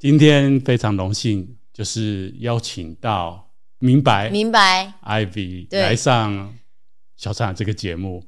今天非常荣幸，就是邀请到明白明白 Ivy 来上小禅这个节目。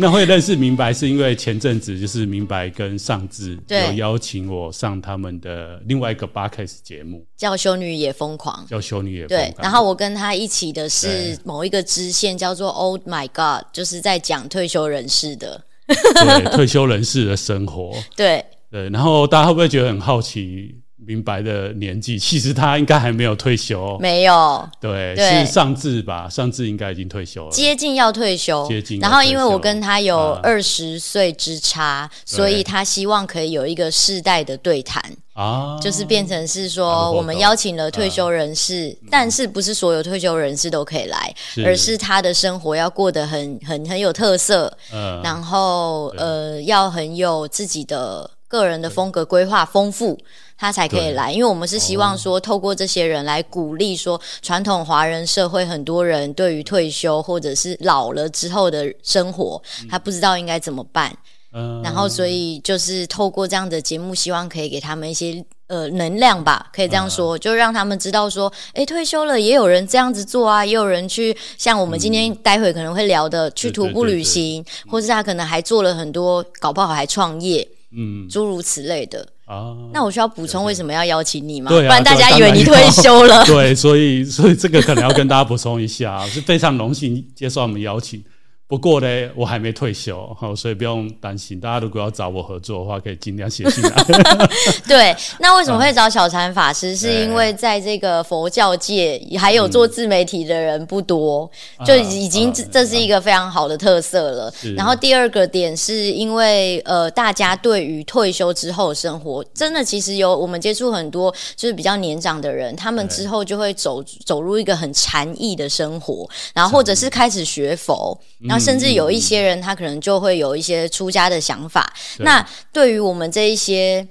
那会认识明白，是因为前阵子就是明白跟尚智有邀请我上他们的另外一个 Podcast 节目，叫《修女也疯狂》，叫《修女也疯狂》。对，然后我跟他一起的是某一个支线，叫做 “Oh My God”，就是在讲退休人士的，对，退休人士的生活。对对，然后大家会不会觉得很好奇？明白的年纪，其实他应该还没有退休，没有，对，对。是上智吧？上智应该已经退休了，接近要退休，接近。然后因为我跟他有二十岁之差，嗯，所以他希望可以有一个世代的对谈。啊，就是变成是说我们邀请了退休人士，啊，但是不是所有退休人士都可以来，是。而是他的生活要过得很很很有特色，嗯，然后呃要很有自己的个人的风格规划丰富。他才可以来，因为我们是希望说，透过这些人来鼓励说，传统华人社会很多人对于退休或者是老了之后的生活，他不知道应该怎么办。嗯，然后所以就是透过这样的节目，希望可以给他们一些呃能量吧，可以这样说，就让他们知道说，诶，退休了也有人这样子做啊，也有人去像我们今天待会可能会聊的去徒步旅行，或是他可能还做了很多，搞不好还创业，嗯，诸如此类的。啊，那我需要补充为什么要邀请你吗？对啊，不然大家以为你退休了。对，所以所以这个可能要跟大家补充一下，是非常荣幸接受我们邀请。不过呢，我还没退休，好所以不用担心。大家如果要找我合作的话，可以尽量写信来。对，那为什么会找小禅法师？是因为在这个佛教界，还有做自媒体的人不多，嗯、就已经这是一个非常好的特色了。嗯、然后第二个点是因为，呃，大家对于退休之后的生活，真的其实有我们接触很多就是比较年长的人，他们之后就会走走入一个很禅意的生活，然后或者是开始学佛，然后。甚至有一些人，他可能就会有一些出家的想法。嗯、那对于我们这一些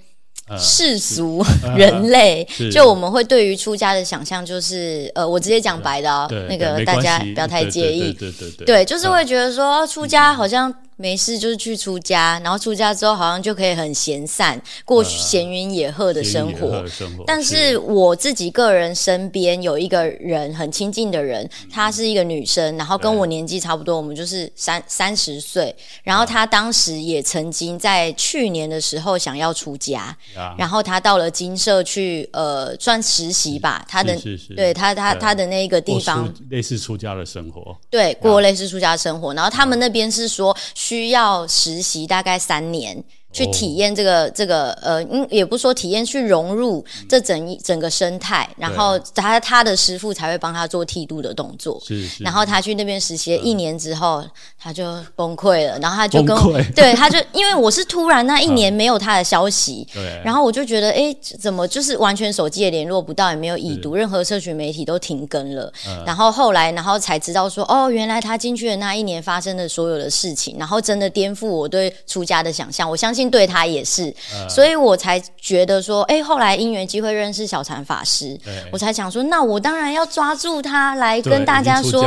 世俗 人类，呃、就我们会对于出家的想象，就是呃，我直接讲白的哦，那个大家不要太介意。对，对，对，对，就是会觉得说出家好像。没事，就是去出家，然后出家之后好像就可以很闲散，过闲云野鹤的生活。呃、生活，但是我自己个人身边有一个人很亲近的人，她是一个女生，然后跟我年纪差不多，我们就是三三十岁。然后她当时也曾经在去年的时候想要出家，啊、然后她到了金社去呃算实习吧，她的对她她她的那个地方类似出家的生活，对，过类似出家生活。然后他们那边是说。需要实习大概三年。去体验这个这个呃，嗯，也不说体验，去融入这整一整个生态，然后他他的师傅才会帮他做剃度的动作。是，是。然后他去那边实习了一年之后，他就崩溃了。然后他就跟我，对，他就因为我是突然那一年没有他的消息，对。然后我就觉得，哎，怎么就是完全手机也联络不到，也没有已读，任何社群媒体都停更了。嗯然后后来，然后才知道说，哦，原来他进去的那一年发生的所有的事情，然后真的颠覆我对出家的想象。我相信。对他也是，所以我才觉得说，哎，后来因缘机会认识小禅法师，我才想说，那我当然要抓住他来跟大家说，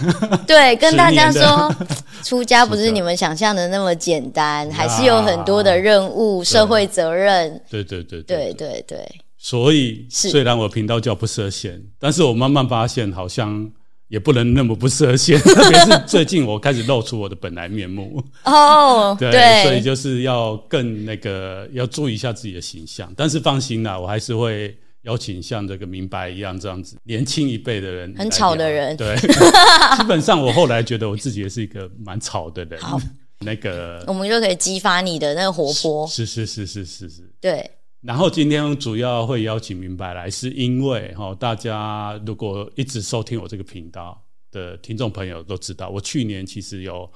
对，跟大家说，出家不是你们想象的那么简单，还是有很多的任务、社会责任。对对对对对对。所以虽然我频道叫不设限，但是我慢慢发现好像。也不能那么不设限，特别是最近我开始露出我的本来面目哦，oh, 对，对，所以就是要更那个要注意一下自己的形象。但是放心啦，我还是会邀请像这个明白一样这样子年轻一辈的人，很吵的人。对，基本上我后来觉得我自己也是一个蛮吵的人。好，那个我们就可以激发你的那个活泼。是是是是是是，对。然后今天主要会邀请明白来，是因为哈，大家如果一直收听我这个频道的听众朋友都知道，我去年其实有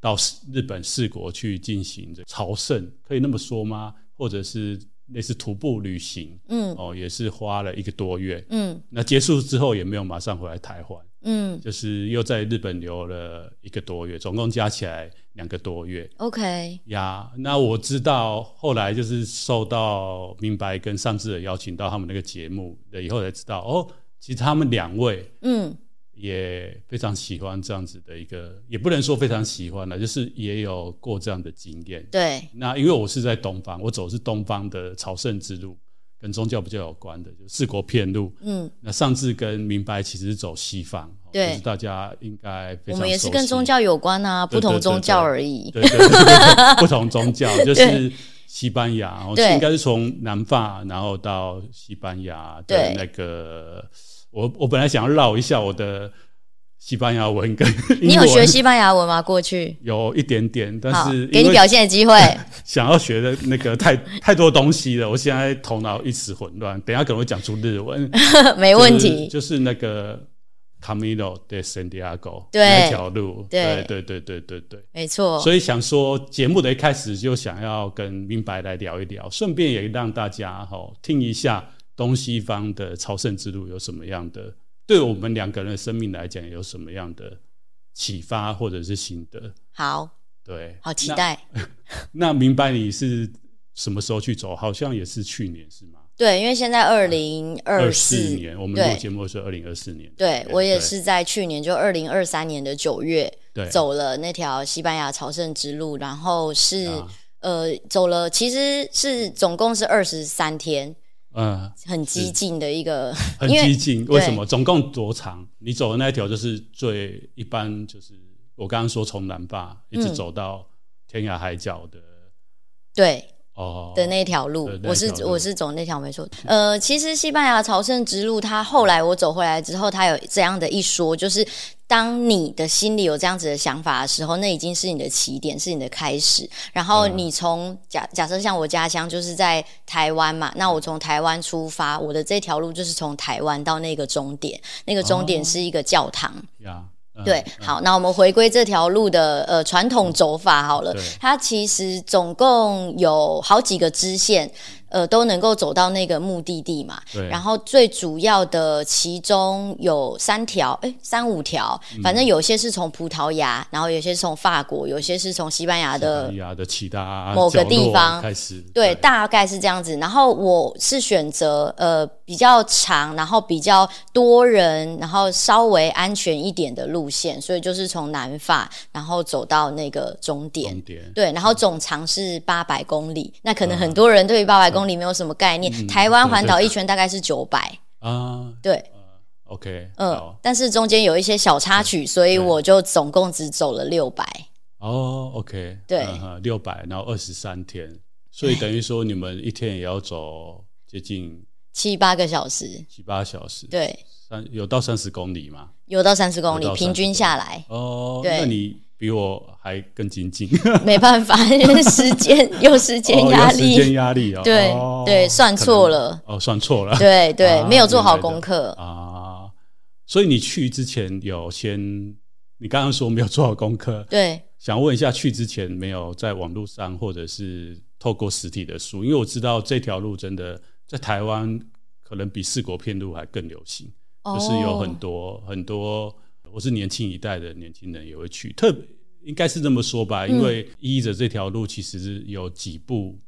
到日本四国去进行朝圣，可以那么说吗？或者是类似徒步旅行，嗯，哦，也是花了一个多月，嗯，那结束之后也没有马上回来台湾。嗯，就是又在日本留了一个多月，总共加起来两个多月。OK 呀，那我知道后来就是受到明白跟上智的邀请到他们那个节目了以后才知道，哦，其实他们两位，嗯，也非常喜欢这样子的一个，也不能说非常喜欢了，就是也有过这样的经验。对，那因为我是在东方，我走的是东方的朝圣之路，跟宗教比较有关的，就是四国片路。嗯，那上次跟明白其实是走西方，对，就是大家应该。我们也是跟宗教有关啊，不同宗教而已。对对对，不同宗教就是西班牙，对，应该是从南法然后到西班牙的那个。我我本来想要绕一下我的西班牙文跟你有学西班牙文吗？过去有一点点，但是给你表现的机会。想要学的那个太太多东西了，我现在头脑一时混乱，等一下可能会讲出日文，没问题。就是、就是、那个 Camino de Santiago 那条路，对对对对对对，没错。所以想说节目的一开始就想要跟明白来聊一聊，顺便也让大家哈听一下。东西方的朝圣之路有什么样的？对我们两个人的生命来讲，有什么样的启发或者是心得？好，对，好期待。那，那明白你是什么时候去走？好像也是去年，是吗？对，因为现在二零二四年，我们录节目是二零二四年。对，对我也是在去年，就二零二三年的九月，对，走了那条西班牙朝圣之路，然后是、啊、呃，走了，其实是总共是二十三天。嗯，很激进的一个，很激进。为什么？总共多长？你走的那一条就是最一般，就是我刚刚说从南坝一直走到天涯海角的，对，哦的那条路，我是我是走那条没错。呃，其实西班牙朝圣之路，它后来我走回来之后，它有这样的一说，就是。当你的心里有这样子的想法的时候，那已经是你的起点，是你的开始。然后你从假假设像我家乡就是在台湾嘛，那我从台湾出发，我的这条路就是从台湾到那个终点，那个终点是一个教堂。对，好，那我们回归这条路的呃传统走法好了，它其实总共有好几个支线。呃，都能够走到那个目的地嘛？对。然后最主要的其中有三条，哎，三五条，反正有些是从葡萄牙，然后有些是从法国，有些是从西班牙的西班牙的其他某个地方开始。对，大概是这样子。然后我是选择呃比较长，然后比较多人，然后稍微安全一点的路线，所以就是从南法，然后走到那个终点。终点。对，然后总长是八百公里。那可能很多人对于八百公里公里没有什么概念，嗯、台湾环岛一圈大概是九百啊，对、呃、，OK，嗯、呃，但是中间有一些小插曲，所以我就总共只走了六百。哦，OK，对，六百，然后二十三天，所以等于说你们一天也要走接近七八个小时，七八小时，对，三有到三十公里吗？有到三十公里，平均下来。哦，对，那你。比我还更精进，没办法，因 为时间有时间压力，时间压力哦。对对，算错了。哦，算错了，对对，没有做好功课。啊。所以你去之前有先，你刚刚说没有做好功课，对，想问一下，去之前没有在网络上或者是透过实体的书，因为我知道这条路真的在台湾可能比四国片路还更流行，就是有很多很多。我是年轻一代的年轻人也会去，特别应该是这么说吧，因为依着这条路其实是有几部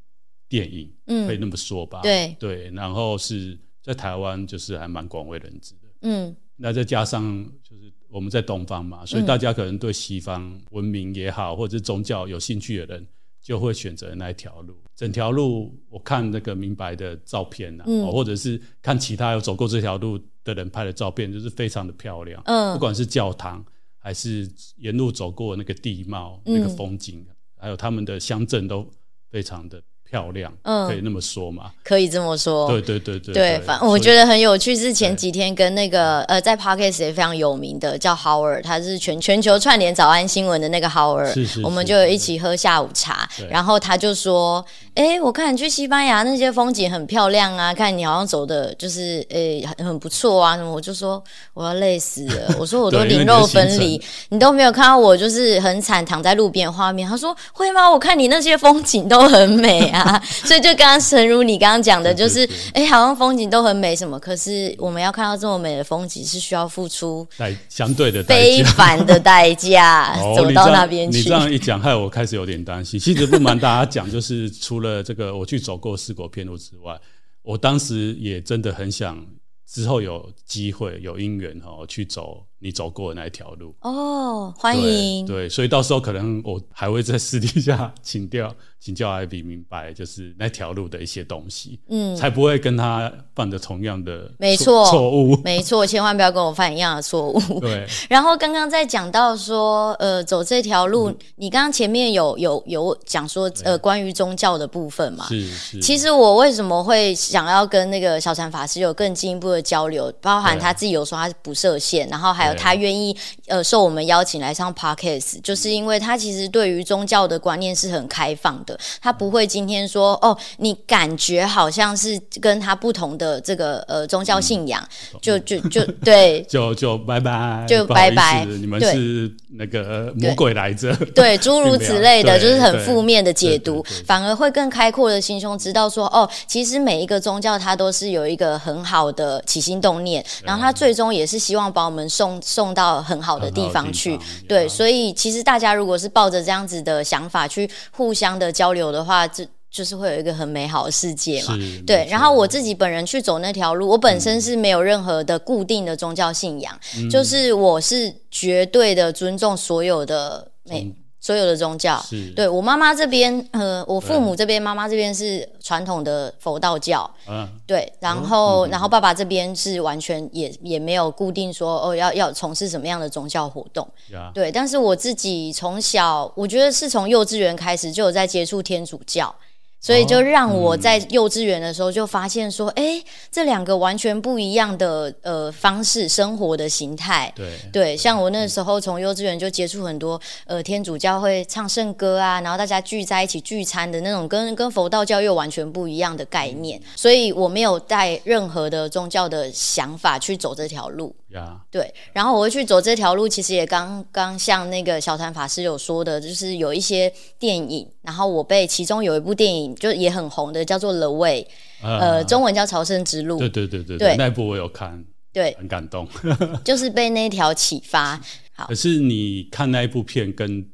电影，嗯，可以那么说吧，对。对，然后是在台湾就是还蛮广为人知的，嗯，那再加上就是我们在东方嘛，所以大家可能对西方文明也好，或者是宗教有兴趣的人，就会选择那一条路。整条路我看那个明白的照片啊，嗯，或者是看其他有走过这条路的人拍的照片，就是非常的漂亮。嗯，不管是教堂，还是沿路走过那个地貌、那个风景，嗯，还有他们的乡镇，都非常的。漂亮，嗯，可以那么说吗？可以这么说。对对对对对，反我觉得很有趣。是前几天跟那个呃，在 parkas 也非常有名的叫 Howard，他是全全球串联早安新闻的那个 Howard，是是是，我们就一起喝下午茶。然后他就说：“哎，我看你去西班牙那些风景很漂亮啊，看你好像走的就是诶很很不错啊。”什么我就说我要累死了，我说我都灵肉分离，你都没有看到我就是很惨躺在路边的画面。他说会吗？我看你那些风景都很美啊。所以就刚刚，诚如你刚刚讲的，就是哎、欸，好像风景都很美，什么？可是我们要看到这么美的风景，是需要付出相对的非凡的代价，走到那边去。你这样一讲，害我开始有点担心。其实不瞒大家讲，就是除了这个我去走过四国片路之外，我当时也真的很想之后有机会有因缘哈去走你走过的那一条路哦，欢迎对。对，所以到时候可能我还会在私底下请教请教 Ivy 明白，就是那条路的一些东西，嗯，才不会跟他犯的同样的没错错错误，没错，千万不要跟我犯一样的错误。对。然后刚刚在讲到说，呃，走这条路，嗯、你刚刚前面有有有讲说，呃，关于宗教的部分嘛？是是。其实我为什么会想要跟那个小禅法师有更进一步的交流，包含他自己有说他是不设限，然后还有。他愿意呃受我们邀请来上 Podcast，就是因为他其实对于宗教的观念是很开放的，他不会今天说哦，你感觉好像是跟他不同的这个呃宗教信仰，嗯、就就就对，就 就拜拜，就拜拜，你们是那个魔鬼来着，对，诸如此类的，就是很负面的解读，反而会更开阔的心胸，知道说哦，其实每一个宗教它都是有一个很好的起心动念，然后他最终也是希望把我们送。送到很好的地方去，方对，所以其实大家如果是抱着这样子的想法去互相的交流的话，这就是会有一个很美好的世界嘛。对，然后我自己本人去走那条路，我本身是没有任何的固定的宗教信仰，嗯、就是我是绝对的尊重所有的美。嗯所有的宗教，是。对我妈妈这边，呃，我父母这边，妈妈这边是传统的佛道教，嗯，对，然后，嗯、然后爸爸这边是完全也也没有固定说哦，要要从事什么样的宗教活动，呀。对，但是我自己从小，我觉得是从幼稚园开始就有在接触天主教。所以就让我在幼稚园的时候就发现说，哎、欸，这两个完全不一样的呃方式生活的形态。对对，像我那时候从幼稚园就接触很多呃天主教会唱圣歌啊，然后大家聚在一起聚餐的那种，跟跟佛道教又完全不一样的概念。所以我没有带任何的宗教的想法去走这条路。Yeah. 对，然后我会去走这条路，其实也刚刚像那个小禅法师有说的，就是有一些电影，然后我被其中有一部电影就也很红的，叫做《The Way》，呃，中文叫《朝圣之路》。对对对对对，那部我有看，对，很感动，就是被那条启发。好，可是你看那一部片跟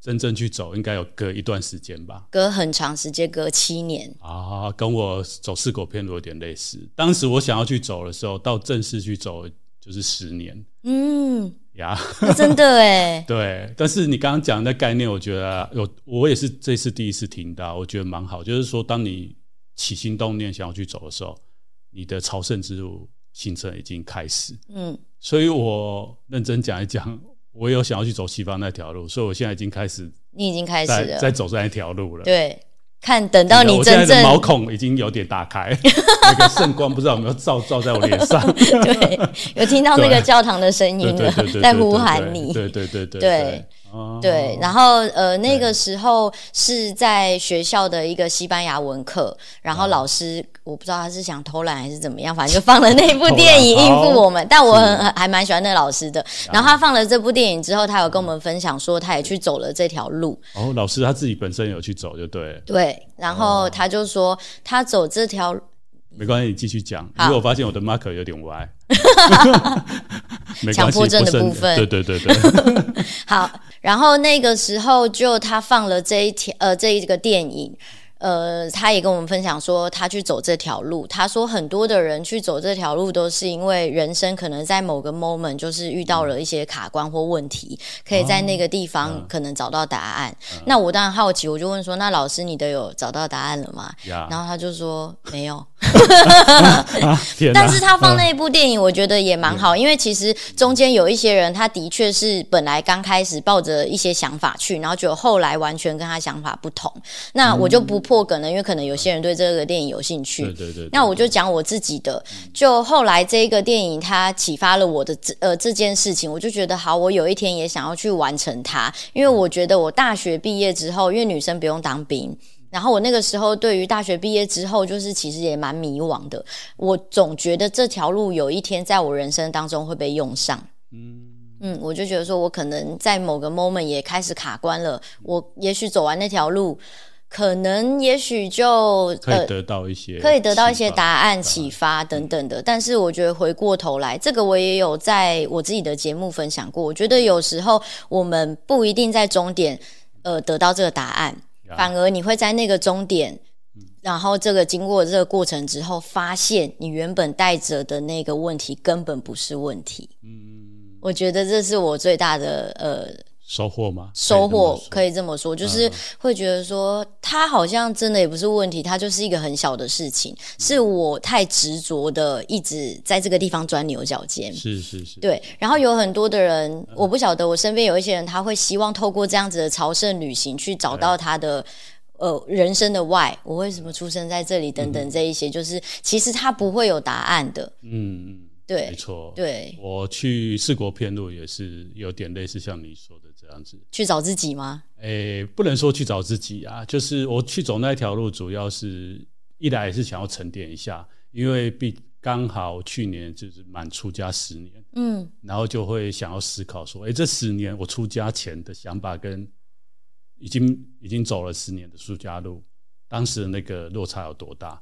真正去走，应该有隔一段时间吧？隔很长时间，隔七年啊，跟我走四狗片路有点类似。当时我想要去走的时候，到正式去走。就是十年，嗯呀，真的哎，对。但是你刚刚讲的概念，我觉得有，我也是这次第一次听到，我觉得蛮好。就是说，当你起心动念想要去走的时候，你的朝圣之路行程已经开始。嗯，所以我认真讲一讲，我有想要去走西方那条路，所以我现在已经开始，你已经开始了，在走这一条路了。对。看，等到你真正毛孔已经有点打开，那个圣光不知道有没有照照在我脸上。对，有听到那个教堂的声音了，在呼喊你。对对对对对对。然后呃，那个时候是在学校的一个西班牙文课，然后老师我不知道他是想偷懒还是怎么样，反正就放了那部电影应付我们。但我很还蛮喜欢那个老师的。然后他放了这部电影之后，他有跟我们分享说，他也去走了这条路。哦，老师他自己本身有去走，就对。对。然后他就说，他走这条，没关系，你继续讲。因为我发现我的 marker 有点歪，强迫症的部分，对对对对。好，然后那个时候就他放了这一条呃这一个电影。呃，他也跟我们分享说，他去走这条路。他说，很多的人去走这条路，都是因为人生可能在某个 moment 就是遇到了一些卡关或问题，可以在那个地方可能找到答案。嗯、那我当然好奇，我就问说：“那老师，你都有找到答案了吗？” Yeah. 然后他就说：“没有。” 但是他放那一部电影，我觉得也蛮好，因为其实中间有一些人，他的确是本来刚开始抱着一些想法去，然后就后来完全跟他想法不同。那我就不破梗了，因为可能有些人对这个电影有兴趣。对对对。那我就讲我自己的，就后来这个电影它启发了我的这呃这件事情，我就觉得好，我有一天也想要去完成它，因为我觉得我大学毕业之后，因为女生不用当兵。然后我那个时候对于大学毕业之后，就是其实也蛮迷惘的。我总觉得这条路有一天在我人生当中会被用上。嗯嗯，我就觉得说我可能在某个 moment 也开始卡关了。我也许走完那条路，可能也许就可以得到一些、呃、可以得到一些答案、启发等等的。但是我觉得回过头来，这个我也有在我自己的节目分享过。我觉得有时候我们不一定在终点呃得到这个答案。反而你会在那个终点，然后这个经过这个过程之后，发现你原本带着的那个问题根本不是问题。嗯，我觉得这是我最大的呃。收获吗？收获可以这么说，就是会觉得说，他好像真的也不是问题，他就是一个很小的事情，是我太执着的一直在这个地方钻牛角尖。是是是，对。然后有很多的人，我不晓得，我身边有一些人，他会希望透过这样子的朝圣旅行，去找到他的呃人生的 why，我为什么出生在这里等等这一些，就是其实他不会有答案的。嗯嗯。对，没错。对，我去四国片路也是有点类似像你说的这样子，去找自己吗？诶，不能说去找自己啊，就是我去走那条路，主要是一来也是想要沉淀一下，因为毕刚好去年就是满出家十年，嗯，然后就会想要思考说，诶，这十年我出家前的想法跟已经已经走了十年的出家路，当时的那个落差有多大？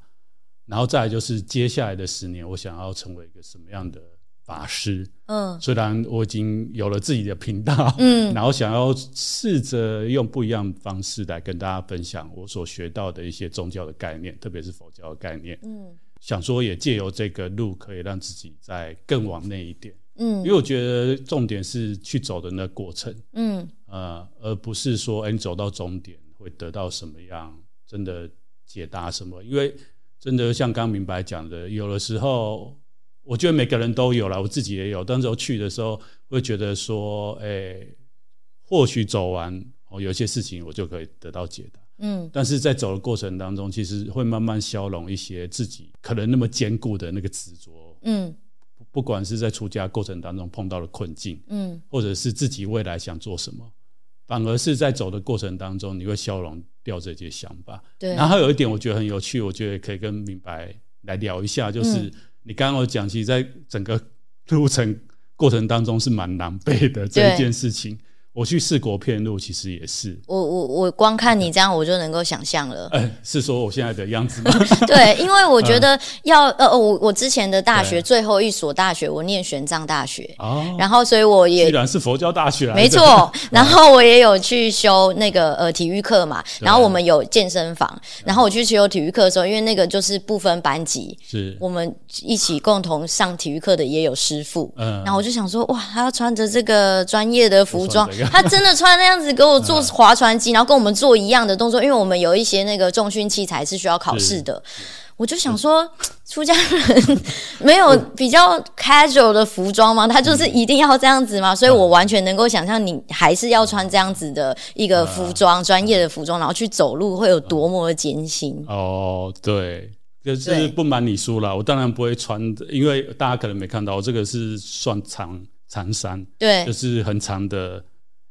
然后再来就是接下来的十年，我想要成为一个什么样的法师？嗯，虽然我已经有了自己的频道，嗯，然后想要试着用不一样的方式来跟大家分享我所学到的一些宗教的概念，特别是佛教的概念。嗯，想说也借由这个路，可以让自己再更往内一点。嗯，因为我觉得重点是去走的那个过程。嗯，呃，而不是说，哎，你走到终点会得到什么样真的解答什么，因为。真的像刚明白讲的，有的时候我觉得每个人都有了，我自己也有。当时候去的时候，会觉得说，哎、欸，或许走完哦，有些事情我就可以得到解答。嗯，但是在走的过程当中，其实会慢慢消融一些自己可能那么坚固的那个执着。嗯，不管是在出家过程当中碰到的困境，嗯，或者是自己未来想做什么。反而是在走的过程当中，你会消融掉这些想法。对。然后有一点，我觉得很有趣，我觉得可以跟明白来聊一下，就是你刚刚有讲，其实在整个路程过程当中是蛮狼狈的这一件事情。我去四国片路，其实也是。我我我光看你这样，我就能够想象了。哎，是说我现在的样子吗？对，因为我觉得要呃，我我之前的大学最后一所大学，我念玄奘大学。哦。然后，所以我也居然是佛教大学。没错。然后我也有去修那个呃体育课嘛。然后我们有健身房。然后我去修体育课的时候，因为那个就是不分班级，是我们一起共同上体育课的也有师傅。嗯。然后我就想说，哇，他要穿着这个专业的服装。他真的穿那样子给我做划船机，然后跟我们做一样的动作，因为我们有一些那个重训器材是需要考试的。我就想说，出家人没有比较 casual 的服装吗？他就是一定要这样子吗？所以我完全能够想象，你还是要穿这样子的一个服装，专业的服装，然后去走路会有多么的艰辛。哦，对，就是不瞒你说了，我当然不会穿，因为大家可能没看到，我这个是算长长衫，对，就是很长的。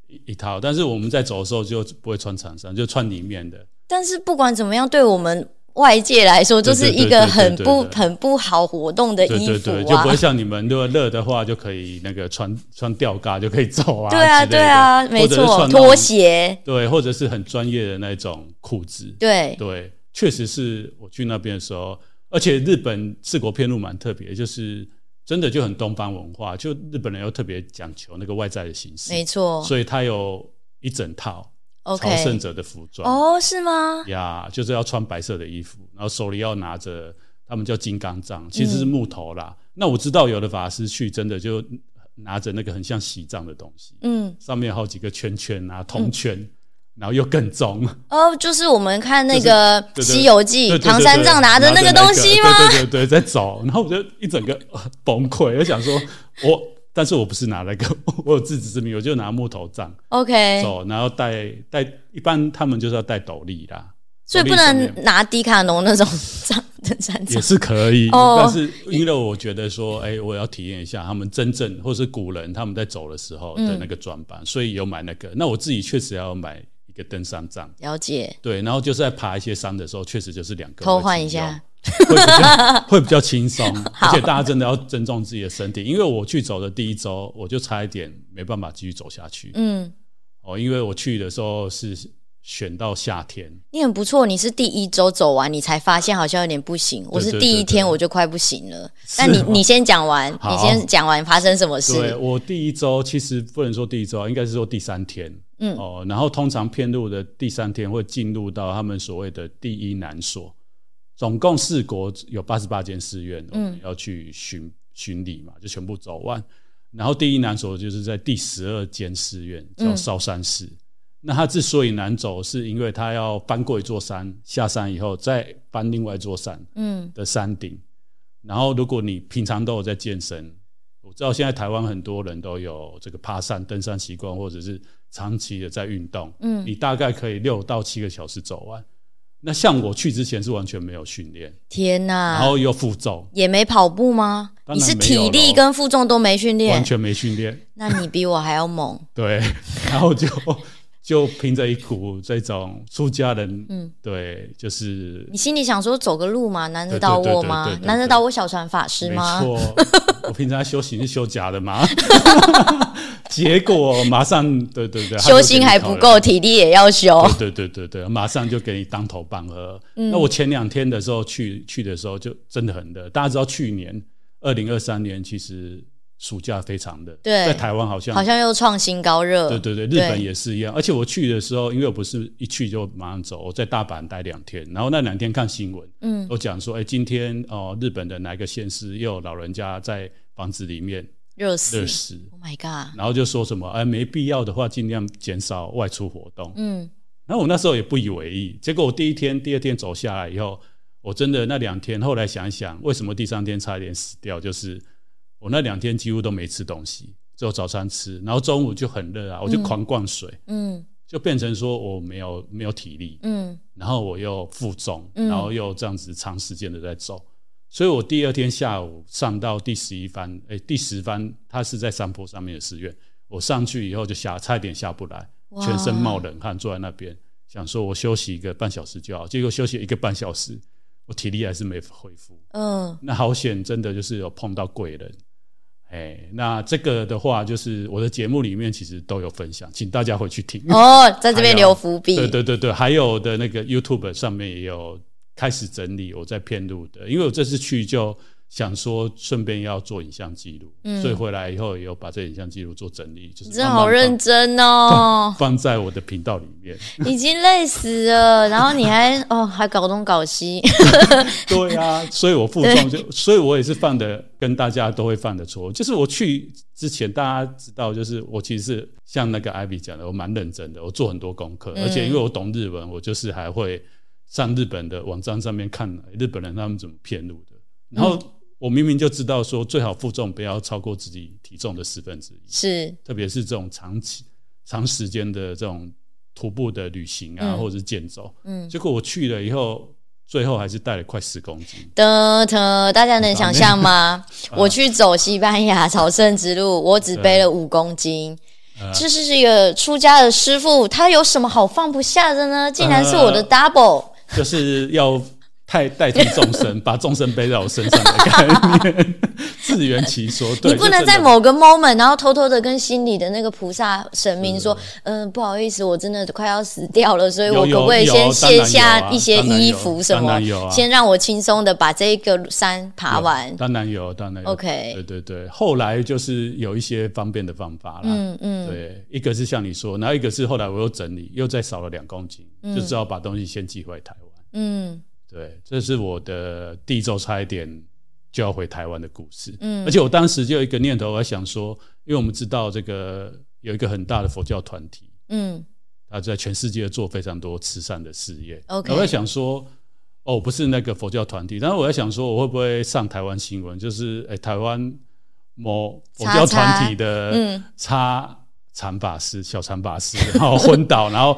一一套，但是我们在走的时候就不会穿长衫，就穿里面的。但是不管怎么样，对我们外界来说，就是一个很不很不好活动的衣服啊。对对对，就不会像你们，如果热的话，就可以那个穿穿吊嘎就可以走啊。对啊，对啊，没错，拖鞋。对，或者是很专业的那种裤子。对对，确实是我去那边的时候，而且日本四国片路蛮特别，就是。真的就很东方文化，就日本人又特别讲求那个外在的形式，没错，所以他有一整套朝圣者的服装哦，是吗？呀，就是要穿白色的衣服，然后手里要拿着他们叫金刚杖，其实是木头啦。嗯、那我知道有的法师去真的就拿着那个很像喜杖的东西，嗯，上面有好几个圈圈啊，铜圈。嗯然后又更重。哦，就是我们看那个《西游记》，唐三藏拿着那个东西吗？对对对，在走，然后我就一整个崩溃，我想说，我，但是我不是拿那个，我有自知之明，我就拿木头杖，OK，走，然后带带，一般他们就是要带斗笠啦，所以不能拿迪卡侬那种杖，登山杖也是可以，但是因为我觉得说，哎，我要体验一下他们真正或是古人他们在走的时候的那个装扮，所以有买那个，那我自己确实要买。一个登山杖，了解。对，然后就是在爬一些山的时候，确实就是两个偷换一下，会比较 会比较轻松。而且大家真的要尊重自己的身体，因为我去走的第一周，我就差一点没办法继续走下去。嗯，哦，因为我去的时候是选到夏天。你很不错，你是第一周走完，你才发现好像有点不行。我是第一天我就快不行了。那你你先讲完，你先讲完发生什么事？对，我第一周其实不能说第一周，应该是说第三天。嗯哦，然后通常遍路的第三天会进入到他们所谓的第一难所，总共四国有八十八间寺院，嗯，要去巡巡礼嘛，就全部走完。然后第一难所就是在第十二间寺院叫烧山寺。嗯、那它之所以难走，是因为它要翻过一座山，下山以后再翻另外一座山，嗯，的山顶。嗯、然后如果你平常都有在健身，我知道现在台湾很多人都有这个爬山、登山习惯，或者是长期的在运动，嗯，你大概可以六到七个小时走完。那像我去之前是完全没有训练，天哪！然后又负重，也没跑步吗？你是体力跟负重都没训练，完全没训练。那你比我还要猛。对，然后就 就凭着一股这种出家人，嗯，对，就是你心里想说走个路嘛，难得到我吗？难得到我小船法师吗？没错，我平常修行是修假的吗？结果马上，对对对，修心还不够，体力也要修。对对对对，马上就给你当头棒喝。嗯、那我前两天的时候去去的时候，就真的很热。大家知道去年二零二三年其实暑假非常热，对在台湾好像好像又创新高热。对对对，日本也是一样。而且我去的时候，因为我不是一去就马上走，我在大阪待两天，然后那两天看新闻，嗯，我讲说，哎，今天哦，日本的哪个县市又有老人家在房子里面。热死！热死！Oh my god！然后就说什么，哎，没必要的话，尽量减少外出活动。嗯，然后我那时候也不以为意。结果我第一天、第二天走下来以后，我真的那两天，后来想一想，为什么第三天差一点死掉？就是我那两天几乎都没吃东西，只有早餐吃，然后中午就很热啊，我就狂灌水。嗯，就变成说我没有没有体力。嗯，然后我又负重，然后又这样子长时间的在走。所以我第二天下午上到第十一番，哎，第十番，它是在山坡上面的寺院。我上去以后就下，差一点下不来，全身冒冷汗，坐在那边，想说我休息一个半小时就好。结果休息一个半小时，我体力还是没恢复。嗯，那好险，真的就是有碰到贵人。哎，那这个的话，就是我的节目里面其实都有分享，请大家回去听。哦，在这边 留伏笔。对对对对，还有的那个 YouTube 上面也有。开始整理我在片录的，因为我这次去就想说顺便要做影像记录，嗯、所以回来以后也有把这影像记录做整理，就是慢慢真好认真哦，放在我的频道里面，已经累死了，然后你还哦还搞东搞西，对啊，所以我负重就，所以我也是犯的跟大家都会犯的错，就是我去之前大家知道，就是我其实是像那个艾比讲的，我蛮认真的，我做很多功课，嗯、而且因为我懂日文，我就是还会。上日本的网站上面看日本人他们怎么骗路的，然后我明明就知道说最好负重不要超过自己体重的十分之一，是，特别是这种长期长时间的这种徒步的旅行啊，或者是健走，嗯，结果我去了以后，最后还是带了快十公斤。的的，大家能想象吗？我去走西班牙朝圣之路，我只背了五公斤，这是一个出家的师傅，他有什么好放不下的呢？竟然是我的 double。就是要代代替众生，把众生背在我身上的概念，自圆其说。对，你不能在某个 moment，然后偷偷的跟心里的那个菩萨神明说：“嗯、呃，不好意思，我真的快要死掉了，所以我可不可以先卸下一些衣服什么，啊、先让我轻松的把这个山爬完？”当然有，当然有。OK，对对对。后来就是有一些方便的方法啦。嗯嗯。对，一个是像你说，然后一个是后来我又整理，又再少了两公斤，嗯、就只好把东西先寄回台湾。嗯，对，这是我的第一周差一点就要回台湾的故事。嗯，而且我当时就有一个念头，我想说，因为我们知道这个有一个很大的佛教团体，嗯，他在全世界做非常多慈善的事业。OK，我在想说，哦，不是那个佛教团体，但是我在想说，我会不会上台湾新闻？就是，哎，台湾某佛教团体的嗯，插禅法师、小禅法师，然后昏倒，然后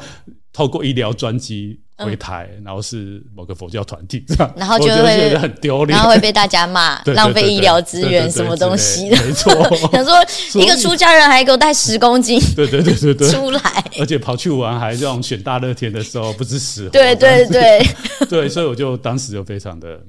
透过医疗专机。回台，然后是某个佛教团体这样，然后就会很丢脸，然后会被大家骂 浪费医疗资源什么东西的，没错。想说一个出家人还给我带十公斤，对对对对对，出来，而且跑去玩还这种选大热天的时候不知死活，对对对。对，所以我就当时就非常的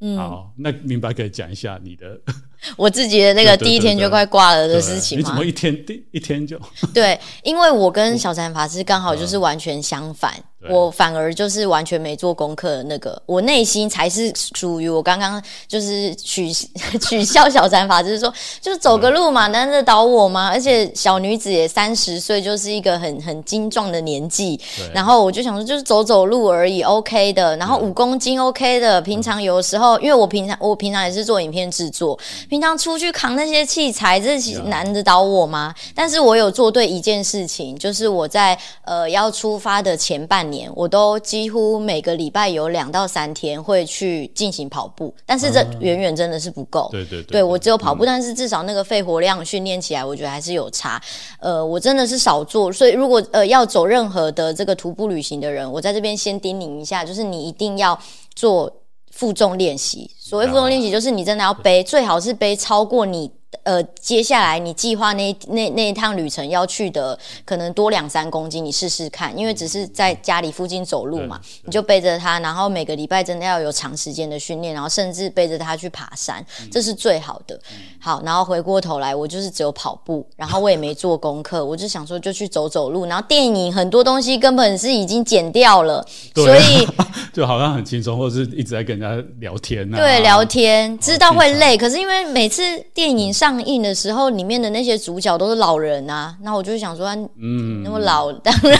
嗯。好，那明白可以讲一下你的，我自己的那个第一天就快挂了的事情，你怎么一天第一天就？对，因为我跟小禅法师刚好就是完全相反。我反而就是完全没做功课的那个，我内心才是属于我刚刚就是取取笑小禅法，就是说就是走个路嘛，难得倒我吗？而且小女子也三十岁，就是一个很很精壮的年纪。然后我就想说，就是走走路而已，OK 的。然后五公斤 OK 的。平常有的时候，因为我平常我平常也是做影片制作，平常出去扛那些器材，这难得倒我吗？但是我有做对一件事情，就是我在呃要出发的前半年。年我都几乎每个礼拜有两到三天会去进行跑步，但是这远远真的是不够。对对对，我只有跑步，但是至少那个肺活量训练起来，我觉得还是有差。呃，我真的是少做，所以如果呃要走任何的这个徒步旅行的人，我在这边先叮咛一下，就是你一定要做负重练习。所谓负重练习，就是你真的要背，最好是背超过你。呃，接下来你计划那那那一趟旅程要去的，可能多两三公斤，你试试看，因为只是在家里附近走路嘛，你就背着它，然后每个礼拜真的要有长时间的训练，然后甚至背着它去爬山，这是最好的。好，然后回过头来，我就是只有跑步，然后我也没做功课，我就想说就去走走路，然后电影很多东西根本是已经剪掉了，所以 就好像很轻松，或者是一直在跟人家聊天啊，对，聊天，知道会累，可是因为每次电影上映的时候，里面的那些主角都是老人啊，那我就想说，嗯，那么老，当然，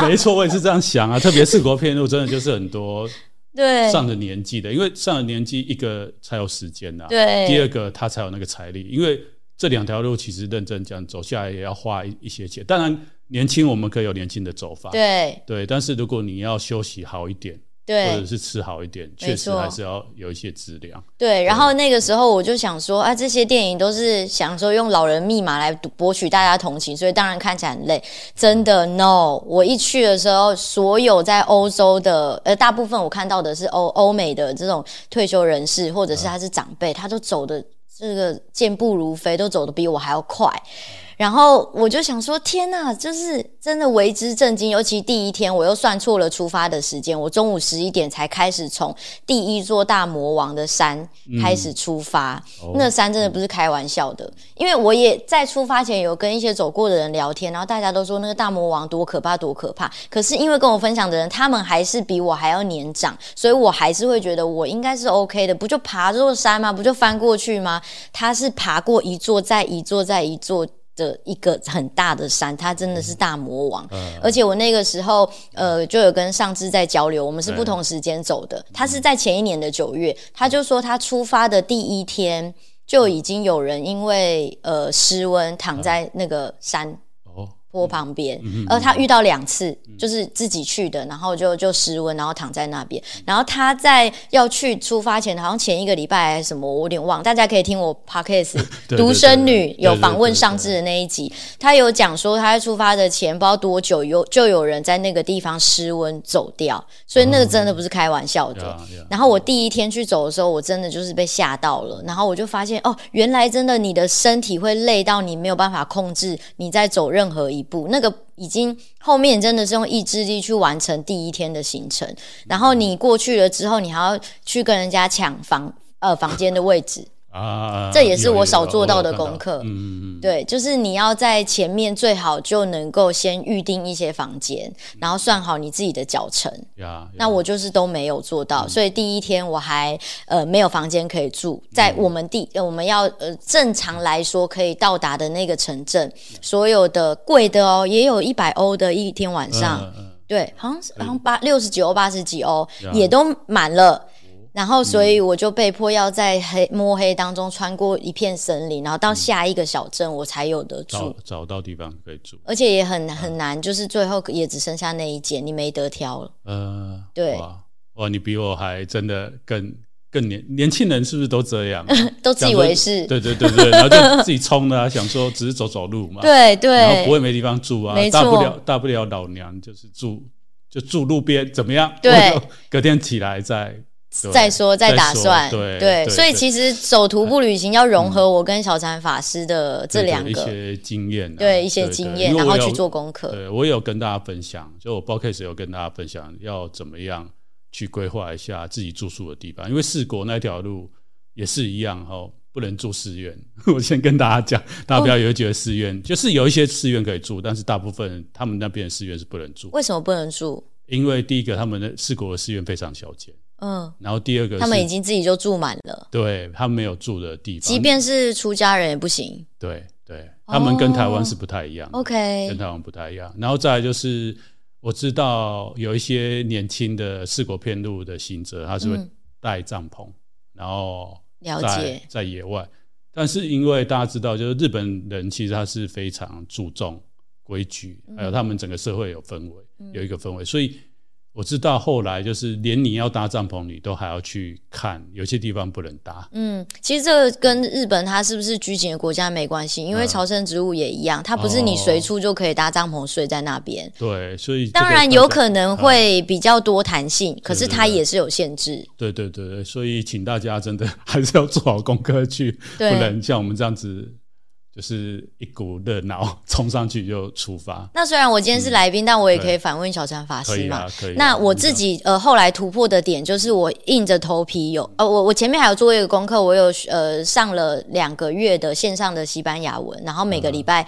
没错，我也是这样想啊。特别是国片路，真的就是很多对。上了年纪的，因为上了年纪，一个才有时间呐，对，第二个他才有那个财力，因为这两条路其实认真讲走下来也要花一一些钱。当然，年轻我们可以有年轻的走法，对。对，但是如果你要休息好一点。对，或者是吃好一点，确实还是要有一些质量。对，然后那个时候我就想说，啊，这些电影都是想说用老人密码来博取大家同情，所以当然看起来很累。真的，no！我一去的时候，所有在欧洲的，呃，大部分我看到的是欧欧美的这种退休人士，或者是他是长辈，他都走的这个健步如飞，都走的比我还要快。然后我就想说，天呐，就是真的为之震惊。尤其第一天，我又算错了出发的时间，我中午十一点才开始从第一座大魔王的山开始出发。嗯、那山真的不是开玩笑的，因为我也在出发前有跟一些走过的人聊天，然后大家都说那个大魔王多可怕，多可怕。可是因为跟我分享的人，他们还是比我还要年长，所以我还是会觉得我应该是 OK 的。不就爬这座山吗？不就翻过去吗？他是爬过一座再一座再一座。的一个很大的山，它真的是大魔王。嗯嗯、而且我那个时候，呃，就有跟上智在交流，我们是不同时间走的。他是在前一年的九月，他就说他出发的第一天就已经有人因为呃失温躺在那个山。坡旁边，而他遇到两次，就是自己去的，然后就就失温，然后躺在那边。然后他在要去出发前，好像前一个礼拜还是什么，我有点忘。大家可以听我 podcast 独生女有访问上智的那一集，他有讲说他在出发的前不知道多久有就有人在那个地方失温走掉，所以那个真的不是开玩笑的。然后我第一天去走的时候，我真的就是被吓到了。然后我就发现哦，原来真的你的身体会累到你没有办法控制你在走任何一步，那个已经后面真的是用意志力去完成第一天的行程，然后你过去了之后，你还要去跟人家抢房呃房间的位置啊，这也是我少做到的功课。嗯嗯，对，就是你要在前面最好就能够先预定一些房间，然后算好你自己的脚程。那我就是都没有做到，所以第一天我还呃没有房间可以住，在我们第我们要呃正常来说可以到达的那个城镇，所有的贵的哦，也有一百欧的一天晚上，对，好像是好像八六十几欧八十几欧也都满了。然后，所以我就被迫要在黑摸黑当中穿过一片森林，然后到下一个小镇，我才有得住，找，找到地方可以住，而且也很很难，就是最后也只剩下那一间，你没得挑了。呃，对，哇，哇，你比我还真的更更年年轻人，是不是都这样？都自以为是，对对对对，然后就自己冲了，想说只是走走路嘛，对对，然后不会没地方住啊，大不了大不了老娘就是住就住路边，怎么样？对，隔天起来再。再说再打算，对对，所以其实走徒步旅行要融合我跟小禅法师的这两个一些经验，对一些经验，然后去做功课。对，我有跟大家分享，就我 podcast 有跟大家分享要怎么样去规划一下自己住宿的地方，因为四国那条路也是一样哈，不能住寺院。我先跟大家讲，大家不要以为觉得寺院就是有一些寺院可以住，但是大部分他们那边的寺院是不能住。为什么不能住？因为第一个他们的四国的寺院非常小间，嗯，然后第二个他们已经自己就住满了，对他们没有住的地方，即便是出家人也不行。对对，他们跟台湾是不太一样，哦，OK，跟台湾不太一样。然后再来就是我知道有一些年轻的四国片路的行者，他是会带帐篷，嗯，然后在了解在野外。但是因为大家知道，就是日本人其实他是非常注重规矩，还有他们整个社会有氛围，有一个氛围，所以。我知道后来就是连你要搭帐篷，你都还要去看，有些地方不能搭。嗯，其实这个跟日本它是不是拘谨的国家没关系，因为朝圣植物也一样，它不是你随处就可以搭帐篷睡在那边。哦。对，所以当然有可能会比较多弹性，嗯，可是它也是有限制。对对对对，所以请大家真的 还是要做好功课去，不能像我们这样子。就是一股热闹 冲上去就出发。那虽然我今天是来宾，嗯，但我也可以反问小禅法师嘛？可以啊，可以啊。那我自己呃后来突破的点就是我硬着头皮有呃我我前面还有做一个功课，我有呃上了两个月的线上的西班牙文，然后每个礼拜。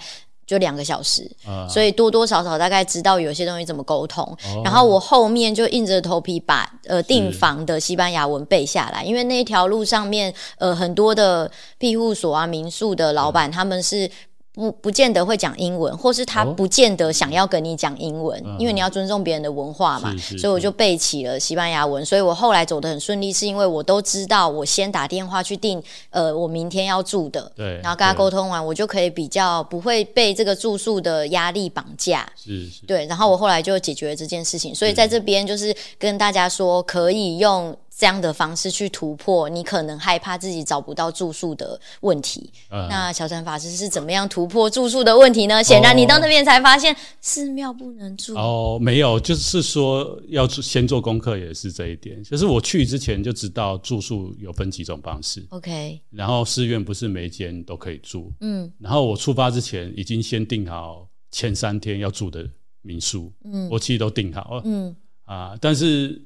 嗯就两个小时，啊，所以多多少少大概知道有些东西怎么沟通，哦。然后我后面就硬着头皮把呃订房的西班牙文背下来，因为那一条路上面呃很多的庇护所啊、民宿的老板，嗯、他们是。不不见得会讲英文，或是他不见得想要跟你讲英文，哦，因为你要尊重别人的文化嘛。所以我就背起了西班牙文，所以我后来走得很顺利，是因为我都知道，我先打电话去订，呃，我明天要住的，对，然后跟他沟通完，我就可以比较不会被这个住宿的压力绑架，是是，对，然后我后来就解决了这件事情，所以在这边就是跟大家说，可以用。这样的方式去突破你可能害怕自己找不到住宿的问题。嗯、那小禅法师是怎么样突破住宿的问题呢？显然你到那边才发现寺庙不能住哦，没有，就是说要先做功课也是这一点。就是我去之前就知道住宿有分几种方式。OK，然后寺院不是每一间都可以住。嗯，然后我出发之前已经先订好前三天要住的民宿。嗯，我其实都订好了。嗯啊，但是。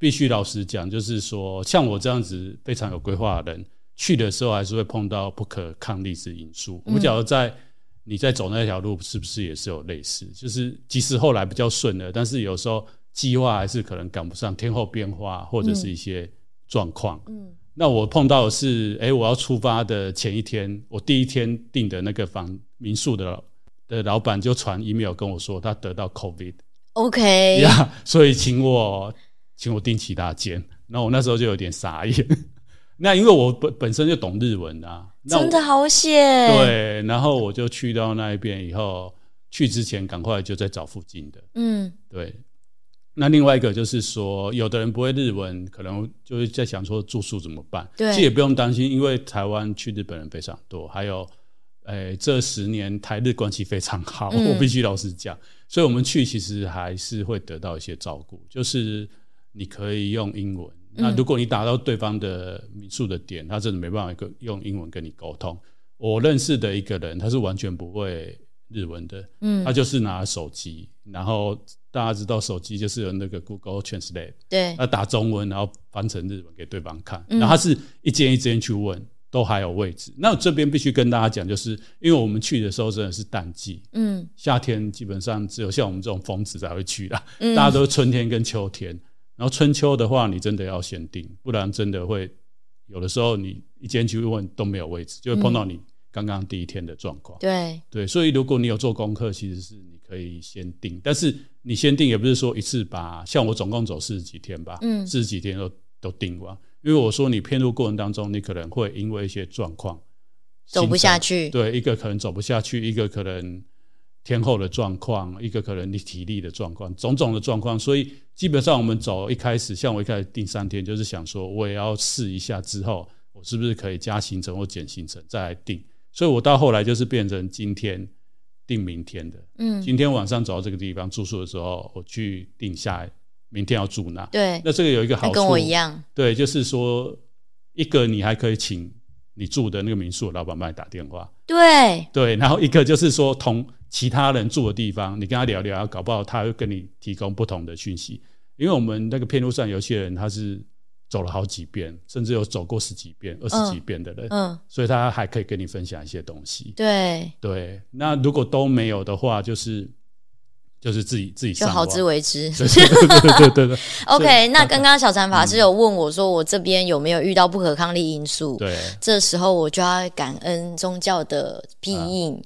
必须老实讲，就是说，像我这样子非常有规划的人，去的时候还是会碰到不可抗力之因素。我们假如在你在走那条路，是不是也是有类似？就是即使后来比较顺了，但是有时候计划还是可能赶不上天候变化或者是一些状况。嗯，那我碰到的是，哎，我要出发的前一天，我第一天订的那个房民宿的的老板就传 email 跟我说，他得到 COVID。OK，呀，yeah，所以请我。请我订其他间，然后我那时候就有点傻眼。那因为我本本身就懂日文啊，真的好险。对，然后我就去到那一边以后，去之前赶快就在找附近的。嗯，对。那另外一个就是说，有的人不会日文，可能就是在想说住宿怎么办？对，其实也不用担心，因为台湾去日本人非常多，还有，诶，这十年台日关系非常好，嗯、我必须老实讲，所以我们去其实还是会得到一些照顾，就是。你可以用英文。那如果你打到对方的民宿的点，他真的没办法跟用英文跟你沟通。我认识的一个人，他是完全不会日文的，嗯，他就是拿手机，然后大家知道手机就是有那个 Google Translate，对，他打中文，然后翻成日文给对方看，然后他是一间一间去问，都还有位置。那我这边必须跟大家讲，就是因为我们去的时候真的是淡季，嗯，夏天基本上只有像我们这种疯子才会去啦，大家都是春天跟秋天。然后春秋的话，你真的要先定，不然真的会有的时候你一间去问都没有位置，就会碰到你刚刚第一天的状况。对对，所以如果你有做功课，其实是你可以先定，但是你先定也不是说一次把，像我总共走四十几天吧，嗯，四十几天都都定完，因为我说你骗路过程当中，你可能会因为一些状况走不下去，对，一个可能走不下去，一个可能。天候的状况，一个可能你体力的状况，种种的状况，所以基本上我们走一开始，像我一开始定三天，就是想说我也要试一下，之后我是不是可以加行程或减行程再来定。所以我到后来就是变成今天定明天的，嗯，今天晚上走到这个地方住宿的时候，我去定下明天要住哪。对，那这个有一个好处，跟我一样，对，就是说一个你还可以请你住的那个民宿的老板帮你打电话，对，对，然后一个就是说同。其他人住的地方，你跟他聊聊，搞不好他会跟你提供不同的讯息。因为我们那个片路上有些人他是走了好几遍，甚至有走过十几遍、二十几遍的人，嗯，所以他还可以跟你分享一些东西。对对，那如果都没有的话，就是就是自己自己就好自为之。对对对对对。OK，那刚刚小禅法师有问我说，我这边有没有遇到不可抗力因素？对，这时候我就要感恩宗教的庇荫，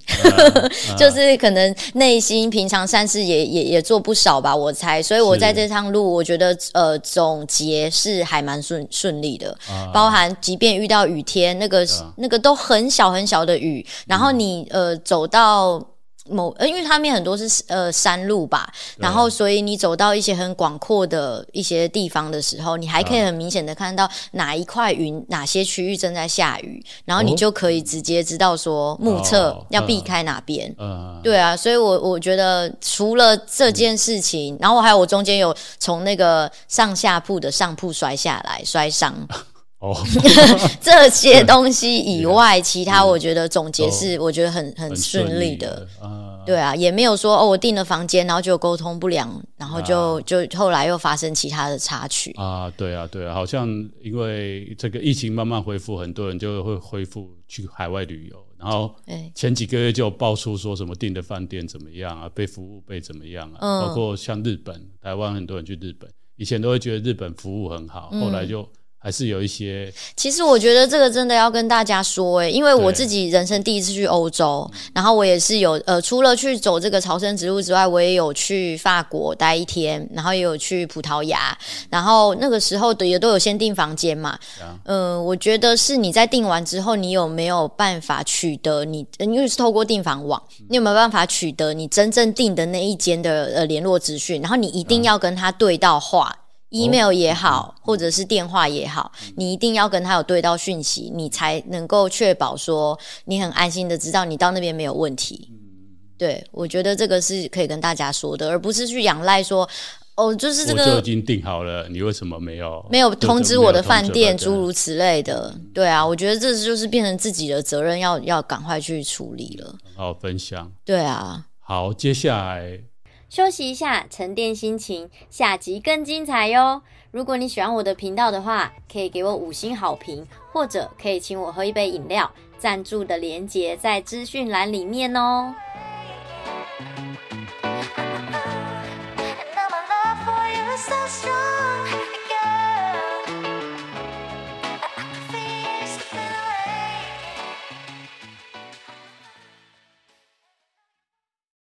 就是可能内心平常善事也也也做不少吧，我猜。所以我在这趟路，我觉得呃总结是还蛮顺顺利的，包含即便遇到雨天，那个那个都很小很小的雨，然后你呃走到。某呃，因为它面很多是呃山路吧，然后所以你走到一些很广阔的一些地方的时候，你还可以很明显的看到哪一块云、哪些区域正在下雨，然后你就可以直接知道说目测要避开哪边。嗯，对啊，所以我我觉得除了这件事情，然后还有我中间有从那个上下铺的上铺摔下来摔伤。哦，这些东西以外，其他我觉得总结是我觉得很很顺利的，对啊，也没有说哦，我订了房间，然后就沟通不良，然后就就后来又发生其他的插曲。啊，对啊，对啊，好像因为这个疫情慢慢恢复，很多人就会恢复去海外旅游，然后前几个月就爆出说什么订的饭店怎么样啊，被服务被怎么样啊，包括像日本、台湾很多人去日本，以前都会觉得日本服务很好，后来就。还是有一些，其实我觉得这个真的要跟大家说诶，因为我自己人生第一次去欧洲，然后我也是有呃，除了去走这个朝圣之路之外，我也有去法国待一天，然后也有去葡萄牙，然后那个时候的也都有先订房间嘛。嗯、呃，我觉得是你在订完之后，你有没有办法取得你，因为是透过订房网，你有没有办法取得你真正订的那一间的呃联络资讯？然后你一定要跟他对到话。Email 也好，或者是电话也好，你一定要跟他有对到讯息，你才能够确保说你很安心的知道你到那边没有问题。对，我觉得这个是可以跟大家说的，而不是去仰赖说哦，就是这个就已经订好了，你为什么没有没有通知我的饭店，诸如此类的。对啊，我觉得这就是变成自己的责任，要要赶快去处理了。好，分享。对啊，好，接下来。休息一下，沉淀心情，下集更精彩哟！如果你喜欢我的频道的话，可以给我五星好评，或者可以请我喝一杯饮料。赞助的连接在资讯栏里面哦。